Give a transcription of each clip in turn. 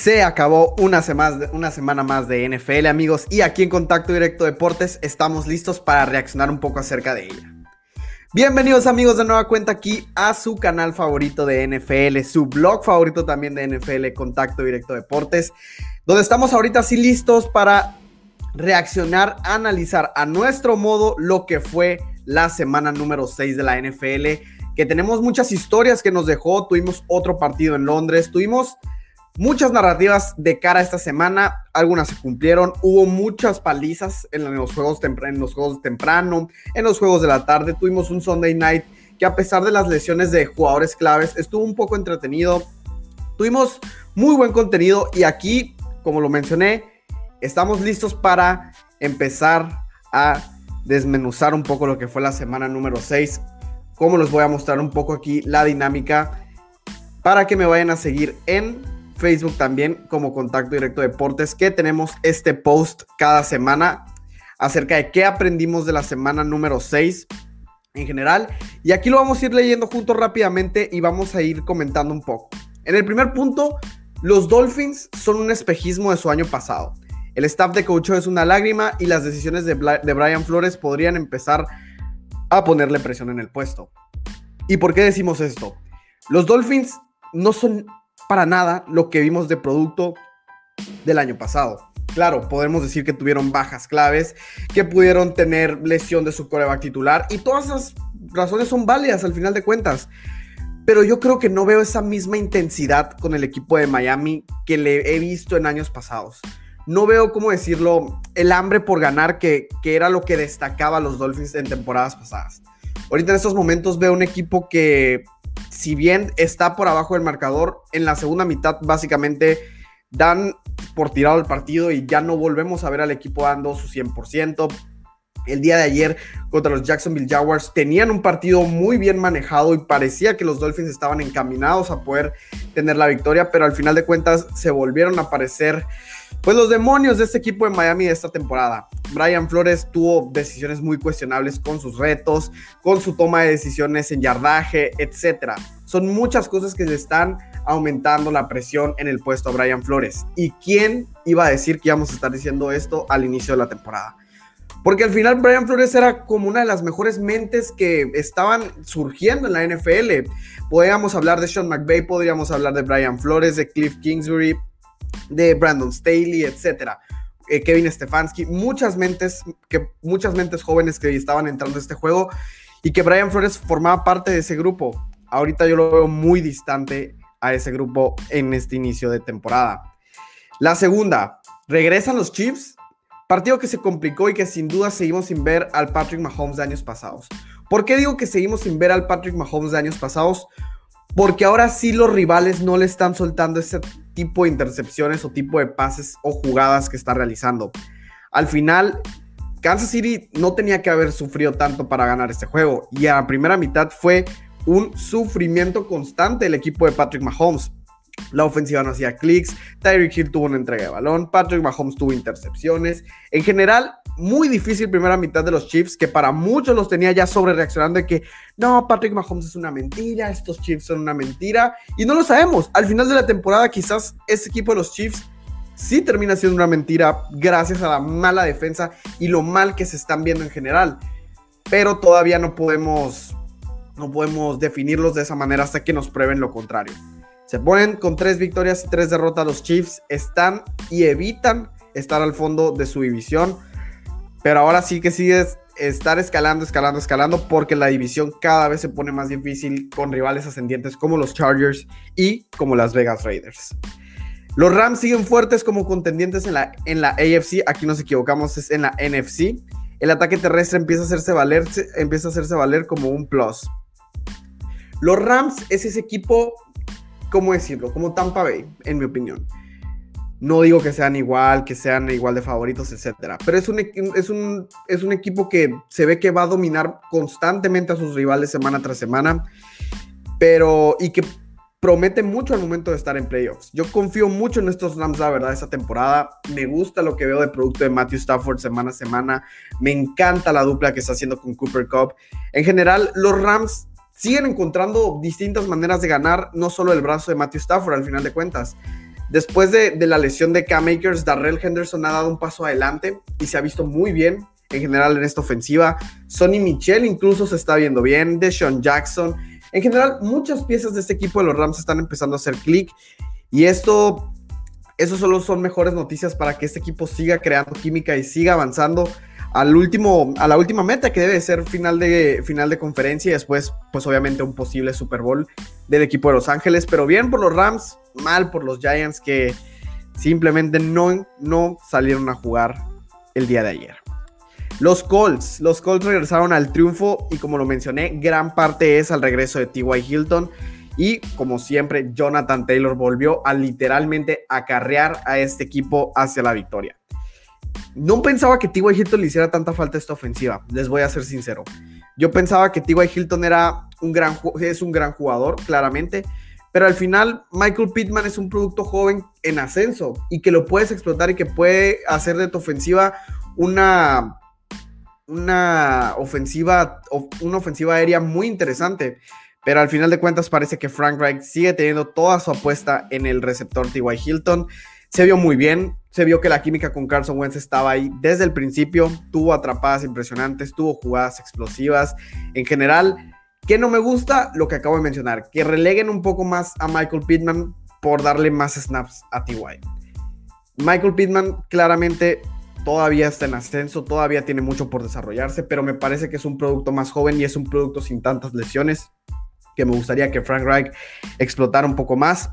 Se acabó una, semana más de NFL, amigos, y aquí en Contacto Directo Deportes estamos listos para reaccionar un poco acerca de ella. Bienvenidos amigos de nueva cuenta aquí a su canal favorito de NFL, su blog favorito también de NFL, Contacto Directo Deportes, donde estamos ahorita así listos para reaccionar, analizar a nuestro modo lo que fue la semana número 6 de la NFL, que tenemos muchas historias que nos dejó, tuvimos otro partido en Londres, tuvimos Muchas narrativas de cara esta semana, algunas se cumplieron, hubo muchas palizas en los juegos, en los juegos temprano, en los juegos de la tarde, tuvimos un Sunday night que a pesar de las lesiones de jugadores claves estuvo un poco entretenido, tuvimos muy buen contenido y aquí, como lo mencioné, estamos listos para empezar a desmenuzar un poco lo que fue la semana número 6, como les voy a mostrar un poco aquí la dinámica para que me vayan a seguir en Facebook también como Contacto Directo Deportes, que tenemos este post cada semana acerca de qué aprendimos de la semana número 6 en general. Y aquí lo vamos a ir leyendo juntos rápidamente y vamos a ir comentando un poco. En el primer punto, los Dolphins son un espejismo de su año pasado. El staff de coach es una lágrima y las decisiones de, de Brian Flores podrían empezar a ponerle presión en el puesto. ¿Y por qué decimos esto? Los Dolphins no son para nada lo que vimos de producto del año pasado. Claro, podemos decir que tuvieron bajas claves, que pudieron tener lesión de su coreback titular y todas esas razones son válidas al final de cuentas. Pero yo creo que no veo esa misma intensidad con el equipo de Miami que le he visto en años pasados. No veo, cómo decirlo, el hambre por ganar que, que era lo que destacaba a los Dolphins en temporadas pasadas. Ahorita en estos momentos veo un equipo que si bien está por abajo del marcador, en la segunda mitad básicamente dan por tirado el partido y ya no volvemos a ver al equipo dando su 100%. El día de ayer contra los Jacksonville Jaguars tenían un partido muy bien manejado y parecía que los Dolphins estaban encaminados a poder tener la victoria, pero al final de cuentas se volvieron a aparecer pues los demonios de este equipo de Miami de esta temporada. Brian Flores tuvo decisiones muy cuestionables con sus retos, con su toma de decisiones en yardaje, etc. Son muchas cosas que se están aumentando la presión en el puesto a Brian Flores. ¿Y quién iba a decir que íbamos a estar diciendo esto al inicio de la temporada? Porque al final Brian Flores era como una de las mejores mentes que estaban surgiendo en la NFL. Podríamos hablar de Sean McVay, podríamos hablar de Brian Flores, de Cliff Kingsbury, de Brandon Staley, etcétera. Eh, Kevin Stefanski, muchas mentes, que, muchas mentes jóvenes que estaban entrando a este juego y que Brian Flores formaba parte de ese grupo. Ahorita yo lo veo muy distante a ese grupo en este inicio de temporada. La segunda, regresan los Chiefs, partido que se complicó y que sin duda seguimos sin ver al Patrick Mahomes de años pasados. ¿Por qué digo que seguimos sin ver al Patrick Mahomes de años pasados? Porque ahora sí los rivales no le están soltando ese tipo de intercepciones o tipo de pases o jugadas que está realizando. Al final, Kansas City no tenía que haber sufrido tanto para ganar este juego. Y a la primera mitad fue un sufrimiento constante el equipo de Patrick Mahomes. La ofensiva no hacía clics, Tyreek Hill tuvo una entrega de balón, Patrick Mahomes tuvo intercepciones. En general, muy difícil primera mitad de los Chiefs, que para muchos los tenía ya sobre reaccionando de que no, Patrick Mahomes es una mentira, estos Chiefs son una mentira, y no lo sabemos. Al final de la temporada, quizás este equipo de los Chiefs sí termina siendo una mentira gracias a la mala defensa y lo mal que se están viendo en general. Pero todavía no podemos, no podemos definirlos de esa manera hasta que nos prueben lo contrario. Se ponen con tres victorias y tres derrotas los Chiefs, están y evitan estar al fondo de su división pero ahora sí que sigues estar escalando, escalando, escalando, porque la división cada vez se pone más difícil con rivales ascendientes como los Chargers y como las Vegas Raiders. Los Rams siguen fuertes como contendientes en la, en la AFC, aquí nos equivocamos, es en la NFC. El ataque terrestre empieza a hacerse valer, empieza a hacerse valer como un plus. Los Rams es ese equipo, ¿cómo decirlo? Como Tampa Bay, en mi opinión. No digo que sean igual, que sean igual de favoritos, etcétera. Pero es un, es, un, es un equipo que se ve que va a dominar constantemente a sus rivales semana tras semana. Pero. y que promete mucho al momento de estar en playoffs. Yo confío mucho en estos Rams, la verdad, esta temporada. Me gusta lo que veo de producto de Matthew Stafford semana a semana. Me encanta la dupla que está haciendo con Cooper Cup. En general, los Rams siguen encontrando distintas maneras de ganar, no solo el brazo de Matthew Stafford al final de cuentas Después de, la lesión de Cam Akers, Darrell Henderson ha dado un paso adelante y se ha visto muy bien en general en esta ofensiva. Sonny Michel incluso se está viendo bien, Deshaun Jackson. En general, muchas piezas de este equipo de los Rams están empezando a hacer clic y esto, eso solo son mejores noticias para que este equipo siga creando química y siga avanzando al último, a la última meta que debe ser final de, final de conferencia y después, pues obviamente un posible Super Bowl del equipo de Los Ángeles. Pero bien por los Rams, mal por los Giants que simplemente no, no salieron a jugar el día de ayer. Los Colts, los Colts regresaron al triunfo y como lo mencioné, gran parte es al regreso de T.Y. Hilton. Y como siempre, Jonathan Taylor volvió a literalmente acarrear a este equipo hacia la victoria. No pensaba que T.Y. Hilton le hiciera tanta falta esta ofensiva, les voy a ser sincero. Yo pensaba que T.Y. Hilton era un gran, es un gran jugador, claramente, pero al final Michael Pittman es un producto joven en ascenso y que lo puedes explotar y que puede hacer de tu ofensiva una, una ofensiva, una ofensiva aérea muy interesante. Pero al final de cuentas parece que Frank Reich sigue teniendo toda su apuesta en el receptor T.Y. Hilton. Se vio muy bien, se vio que la química con Carson Wentz estaba ahí desde el principio, tuvo atrapadas impresionantes, tuvo jugadas explosivas. En general, ¿qué no me gusta? Lo que acabo de mencionar, que releguen un poco más a Michael Pittman por darle más snaps a TY. Michael Pittman claramente todavía está en ascenso, todavía tiene mucho por desarrollarse, pero me parece que es un producto más joven y es un producto sin tantas lesiones que me gustaría que Frank Reich explotara un poco más.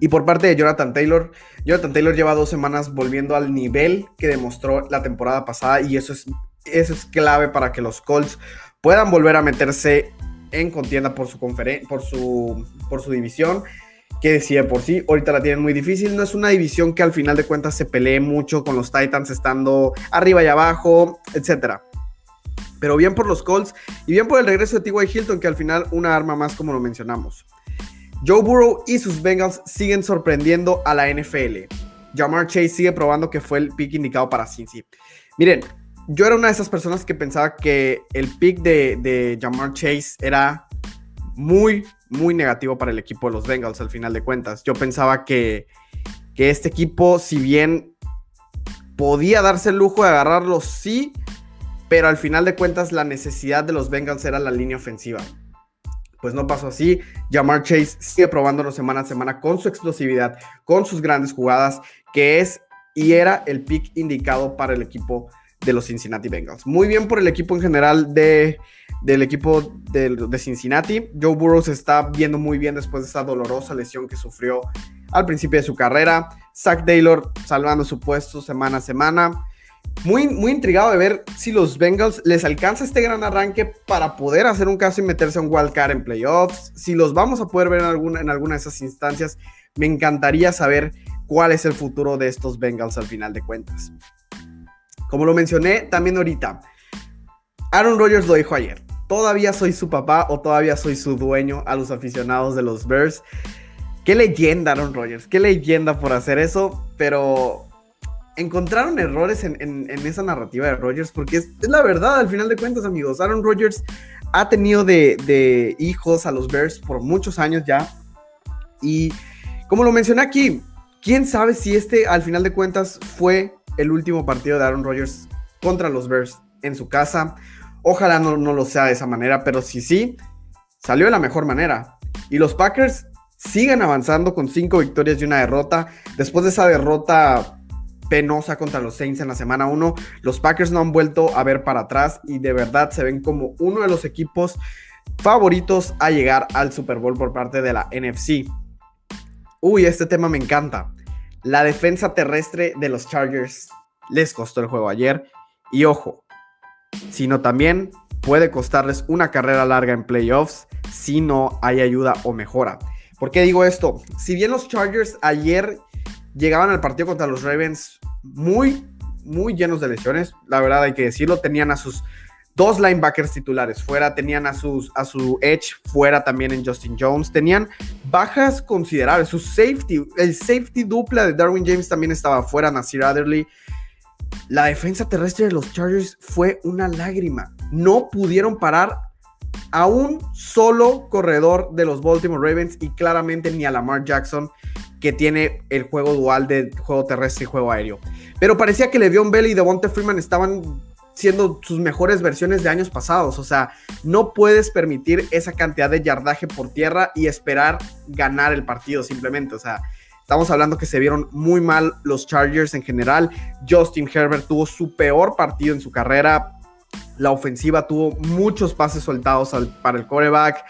Y por parte de Jonathan Taylor, Jonathan Taylor lleva dos semanas volviendo al nivel que demostró la temporada pasada y eso es, eso es clave para que los Colts puedan volver a meterse en contienda por su, por su, por su división, que decía por sí, ahorita la tienen muy difícil, no es una división que al final de cuentas se pelee mucho con los Titans estando arriba y abajo, etc. Pero bien por los Colts y bien por el regreso de T.Y. Hilton, que al final una arma más como lo mencionamos. Joe Burrow y sus Bengals siguen sorprendiendo a la NFL. Jamar Chase sigue probando que fue el pick indicado para Cincy. Miren, yo era una de esas personas que pensaba que el pick de, de Jamar Chase era muy, muy negativo para el equipo de los Bengals al final de cuentas. Yo pensaba que, que este equipo, si bien podía darse el lujo de agarrarlo, sí, pero al final de cuentas la necesidad de los Bengals era la línea ofensiva pues no pasó así. Jamar Chase sigue probándolo semana a semana con su explosividad, con sus grandes jugadas, que es y era el pick indicado para el equipo de los Cincinnati Bengals. Muy bien por el equipo en general de, del equipo de, Cincinnati. Joe Burrow está viendo muy bien después de esa dolorosa lesión que sufrió al principio de su carrera. Zach Taylor salvando su puesto semana a semana muy, muy intrigado de ver si los Bengals les alcanza este gran arranque para poder hacer un caso y meterse a un wildcard en playoffs. Si los vamos a poder ver en alguna, en alguna de esas instancias, me encantaría saber cuál es el futuro de estos Bengals al final de cuentas. Como lo mencioné también ahorita, Aaron Rodgers lo dijo ayer. Todavía soy su papá o todavía soy su dueño a los aficionados de los Bears. Qué leyenda Aaron Rodgers, qué leyenda por hacer eso, pero encontraron errores en, esa narrativa de Rodgers, porque es, la verdad, al final de cuentas, amigos. Aaron Rodgers ha tenido de, hijos a los Bears por muchos años ya. Y como lo mencioné aquí, quién sabe si este, al final de cuentas, fue el último partido de Aaron Rodgers contra los Bears en su casa. Ojalá no, no lo sea de esa manera, pero si sí, salió de la mejor manera. Y los Packers siguen avanzando con cinco victorias y una derrota. Después de esa derrota penosa contra los Saints en la semana 1. Los Packers no han vuelto a ver para atrás y de verdad se ven como uno de los equipos favoritos a llegar al Super Bowl por parte de la NFC. Uy, este tema me encanta. La defensa terrestre de los Chargers les costó el juego ayer. Y ojo, sino también puede costarles una carrera larga en playoffs si no hay ayuda o mejora. ¿Por qué digo esto? Si bien los Chargers ayer llegaban al partido contra los Ravens muy, muy llenos de lesiones. La verdad hay que decirlo, tenían a sus dos linebackers titulares fuera, tenían a, sus, a su edge fuera también en Justin Jones, tenían bajas considerables, su safety, el safety dupla de Darwin James también estaba fuera, Nasir Adderley. La defensa terrestre de los Chargers fue una lágrima. No pudieron parar a un solo corredor de los Baltimore Ravens y claramente ni a Lamar Jackson que tiene el juego dual de juego terrestre y juego aéreo. Pero parecía que Le'Veon Bell y Devonta Freeman estaban siendo sus mejores versiones de años pasados. O sea, no puedes permitir esa cantidad de yardaje por tierra y esperar ganar el partido simplemente. O sea, estamos hablando que se vieron muy mal los Chargers en general. Justin Herbert tuvo su peor partido en su carrera. La ofensiva tuvo muchos pases soltados para el coreback.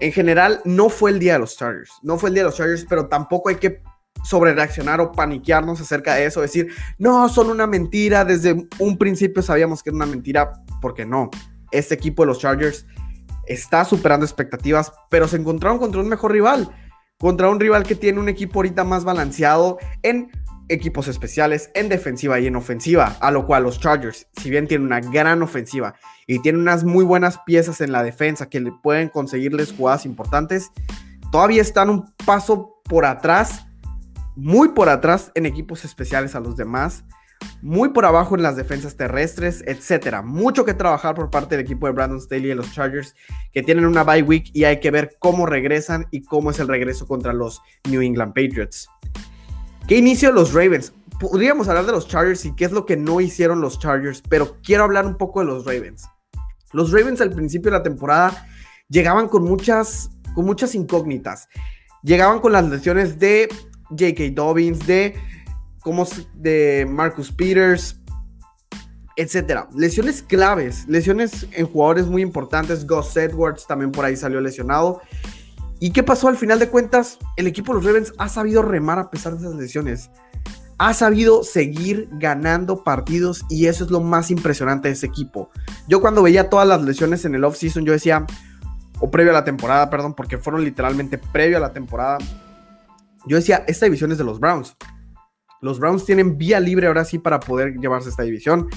En general, no fue el día de los Chargers. No fue el día de los Chargers, pero tampoco hay que sobre reaccionar o paniquearnos acerca de eso, decir, no, son una mentira, desde un principio sabíamos que era una mentira, porque no, este equipo de los Chargers está superando expectativas, pero se encontraron contra un mejor rival, contra un rival que tiene un equipo ahorita más balanceado en equipos especiales, en defensiva y en ofensiva, a lo cual los Chargers, si bien tienen una gran ofensiva y tienen unas muy buenas piezas en la defensa que le pueden conseguirles jugadas importantes, todavía están un paso por atrás muy por atrás en equipos especiales a los demás, muy por abajo en las defensas terrestres, etcétera. Mucho que trabajar por parte del equipo de Brandon Staley y los Chargers, que tienen una bye week y hay que ver cómo regresan y cómo es el regreso contra los New England Patriots. ¿Qué inicio los Ravens? Podríamos hablar de los Chargers y qué es lo que no hicieron los Chargers, pero quiero hablar un poco de los Ravens. Los Ravens al principio de la temporada llegaban con muchas, con muchas incógnitas. Llegaban con las lesiones de J.K. Dobbins, de, como, de Marcus Peters, etcétera. Lesiones claves, lesiones en jugadores muy importantes. Gus Edwards también por ahí salió lesionado. ¿Y qué pasó al final de cuentas? El equipo de los Ravens ha sabido remar a pesar de esas lesiones. Ha sabido seguir ganando partidos y eso es lo más impresionante de ese equipo. Yo cuando veía todas las lesiones en el offseason, yo decía, o previo a la temporada, perdón, porque fueron literalmente previo a la temporada, yo decía, esta división es de los Browns. Los Browns tienen vía libre ahora sí para poder llevarse esta división.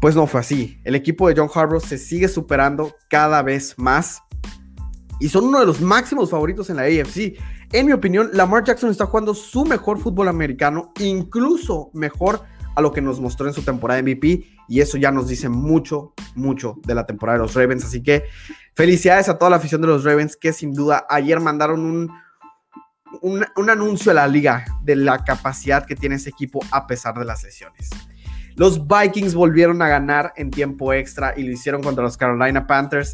Pues no fue así. El equipo de John Harbaugh se sigue superando cada vez más. Y son uno de los máximos favoritos en la AFC. En mi opinión, Lamar Jackson está jugando su mejor fútbol americano, incluso mejor a lo que nos mostró en su temporada MVP. Y eso ya nos dice mucho, mucho de la temporada de los Ravens. Así que felicidades a toda la afición de los Ravens que sin duda ayer mandaron un un, anuncio a la liga de la capacidad que tiene ese equipo a pesar de las lesiones. Los Vikings volvieron a ganar en tiempo extra y lo hicieron contra los Carolina Panthers.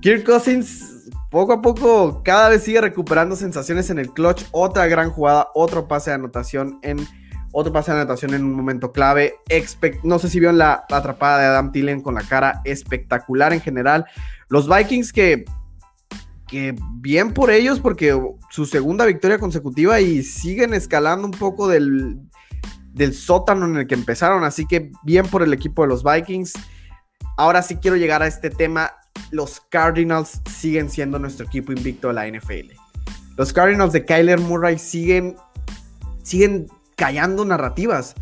Kirk Cousins poco a poco cada vez sigue recuperando sensaciones en el clutch. Otra gran jugada, otro pase de anotación en otro pase de anotación en un momento clave. no sé si vieron la, atrapada de Adam Tillen con la cara espectacular en general. Los Vikings que que bien por ellos porque su segunda victoria consecutiva y siguen escalando un poco del, del sótano en el que empezaron, así que bien por el equipo de los Vikings. Ahora sí quiero llegar a este tema. Los Cardinals siguen siendo nuestro equipo invicto de la NFL. Los Cardinals de Kyler Murray siguen, siguen callando narrativas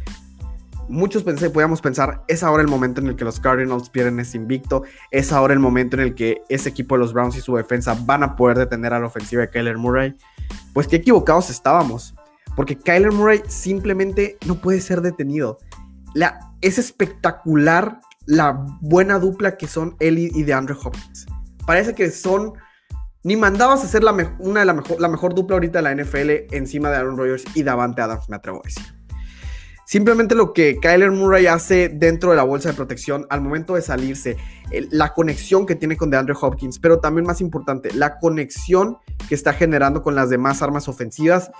muchos pensé, podíamos pensar, es ahora el momento en el que los Cardinals pierden ese invicto, es ahora el momento en el que ese equipo de los Browns y su defensa van a poder detener a la ofensiva de Kyler Murray. Pues qué equivocados estábamos, porque Kyler Murray simplemente no puede ser detenido. La, es espectacular la buena dupla que son él y, de Andrew Hopkins. Parece que son ni mandabas a ser la una de la mejor, la mejor dupla ahorita de la NFL encima de Aaron Rodgers y Davante Adams, me atrevo a decir. Simplemente lo que Kyler Murray hace dentro de la bolsa de protección al momento de salirse, la conexión que tiene con DeAndre Hopkins, pero también más importante, la conexión que está generando con las demás armas ofensivas,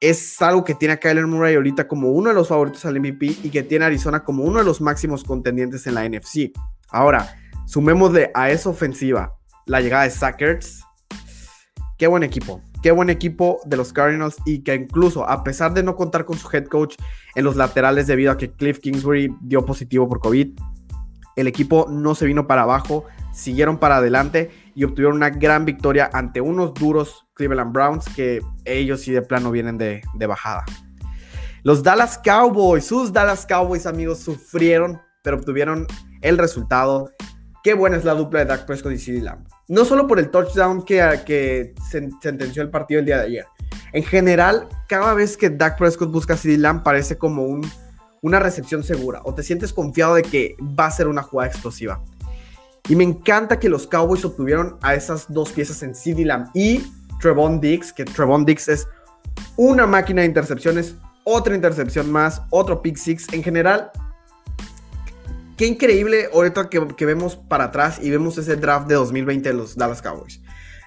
es algo que tiene a Kyler Murray ahorita como uno de los favoritos al MVP y que tiene a Arizona como uno de los máximos contendientes en la NFC. Ahora, sumémosle a esa ofensiva la llegada de Sackers. Qué buen equipo qué buen equipo de los Cardinals y que incluso a pesar de no contar con su head coach en los laterales debido a que Cliff Kingsbury dio positivo por COVID, el equipo no se vino para abajo, siguieron para adelante y obtuvieron una gran victoria ante unos duros Cleveland Browns que ellos sí de plano vienen de, bajada. Los Dallas Cowboys, sus Dallas Cowboys amigos, sufrieron, pero obtuvieron el resultado qué buena es la dupla de Dak Prescott y CeeDee Lamb. No solo por el touchdown que, sentenció el partido el día de ayer. En general, cada vez que Dak Prescott busca a CeeDee Lamb parece como un, una recepción segura o te sientes confiado de que va a ser una jugada explosiva. Y me encanta que los Cowboys obtuvieron a esas dos piezas en CeeDee Lamb y Trevon Diggs, que Trevon Diggs es una máquina de intercepciones, otra intercepción más, otro pick six. En general, qué increíble ahorita que, vemos para atrás y vemos ese draft de 2020 de los Dallas Cowboys.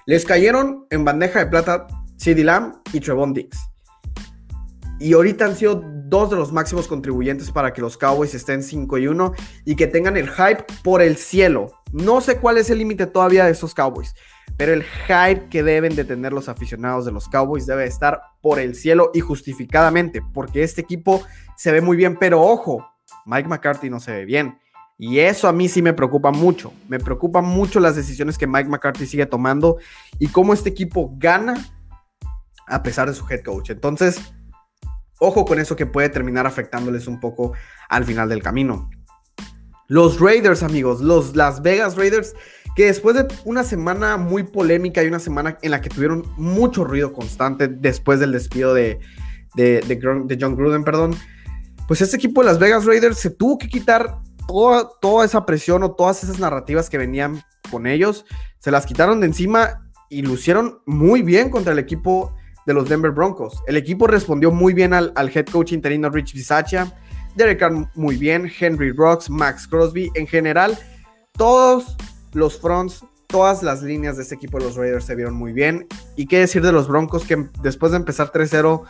Les cayeron en bandeja de plata CeeDee Lamb y Trevon Diggs. Y ahorita han sido dos de los máximos contribuyentes para que los Cowboys estén 5 y 1 y que tengan el hype por el cielo. No sé cuál es el límite todavía de esos Cowboys, pero el hype que deben de tener los aficionados de los Cowboys debe estar por el cielo y justificadamente, porque este equipo se ve muy bien, pero ojo, Mike McCarthy no se ve bien. Y eso a mí sí me preocupa mucho. Me preocupan mucho las decisiones que Mike McCarthy sigue tomando y cómo este equipo gana a pesar de su head coach. Entonces, ojo con eso que puede terminar afectándoles un poco al final del camino. Los Raiders, amigos, los Las Vegas Raiders, que después de una semana muy polémica y una semana en la que tuvieron mucho ruido constante después del despido de, de, John Gruden, perdón, pues este equipo de Las Vegas Raiders se tuvo que quitar toda, toda esa presión o todas esas narrativas que venían con ellos, se las quitaron de encima y lucieron muy bien contra el equipo de los Denver Broncos. El equipo respondió muy bien al, head coach interino Rich Bisaccia, Derek muy bien, Henry Rocks, Max Crosby. En general, todos los fronts, todas las líneas de este equipo de los Raiders se vieron muy bien. Y qué decir de los Broncos que después de empezar 3-0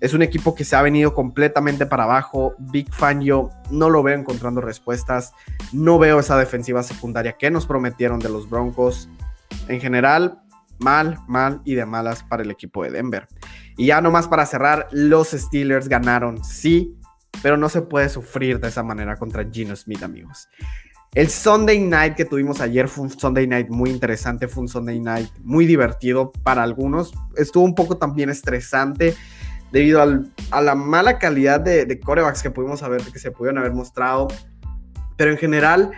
es un equipo que se ha venido completamente para abajo. Big Fan yo no lo veo encontrando respuestas. No veo esa defensiva secundaria que nos prometieron de los Broncos. En general, mal, mal y de malas para el equipo de Denver. Y ya nomás para cerrar, los Steelers ganaron, sí, pero no se puede sufrir de esa manera contra Gino Smith, amigos. El Sunday night que tuvimos ayer fue un Sunday night muy interesante, fue un Sunday night muy divertido para algunos. Estuvo un poco también estresante debido a la mala calidad de, de corebacks que pudimos haber, que se pudieron haber mostrado. Pero en general,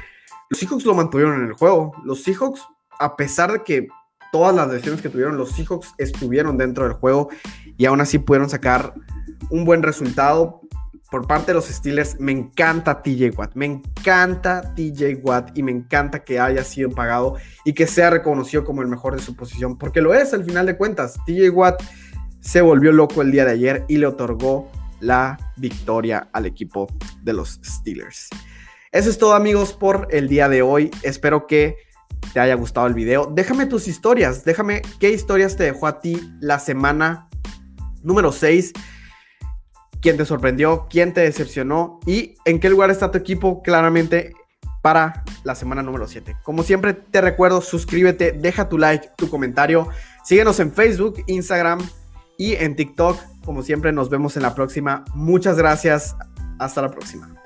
los Seahawks lo mantuvieron en el juego. Los Seahawks, a pesar de que todas las decisiones que tuvieron los Seahawks estuvieron dentro del juego y aún así pudieron sacar un buen resultado por parte de los Steelers. Me encanta TJ Watt, me encanta TJ Watt y me encanta que haya sido pagado y que sea reconocido como el mejor de su posición, porque lo es al final de cuentas. TJ Watt se volvió loco el día de ayer y le otorgó la victoria al equipo de los Steelers. Eso es todo amigos por el día de hoy. Espero que te haya gustado el video. Déjame tus historias, déjame qué historias te dejó a ti la semana número 6. ¿Quién te sorprendió? ¿Quién te decepcionó? ¿Y en qué lugar está tu equipo claramente para la semana número 7? Como siempre te recuerdo, suscríbete, deja tu like, tu comentario. Síguenos en Facebook, Instagram y en TikTok. Como siempre nos vemos en la próxima. Muchas gracias. Hasta la próxima.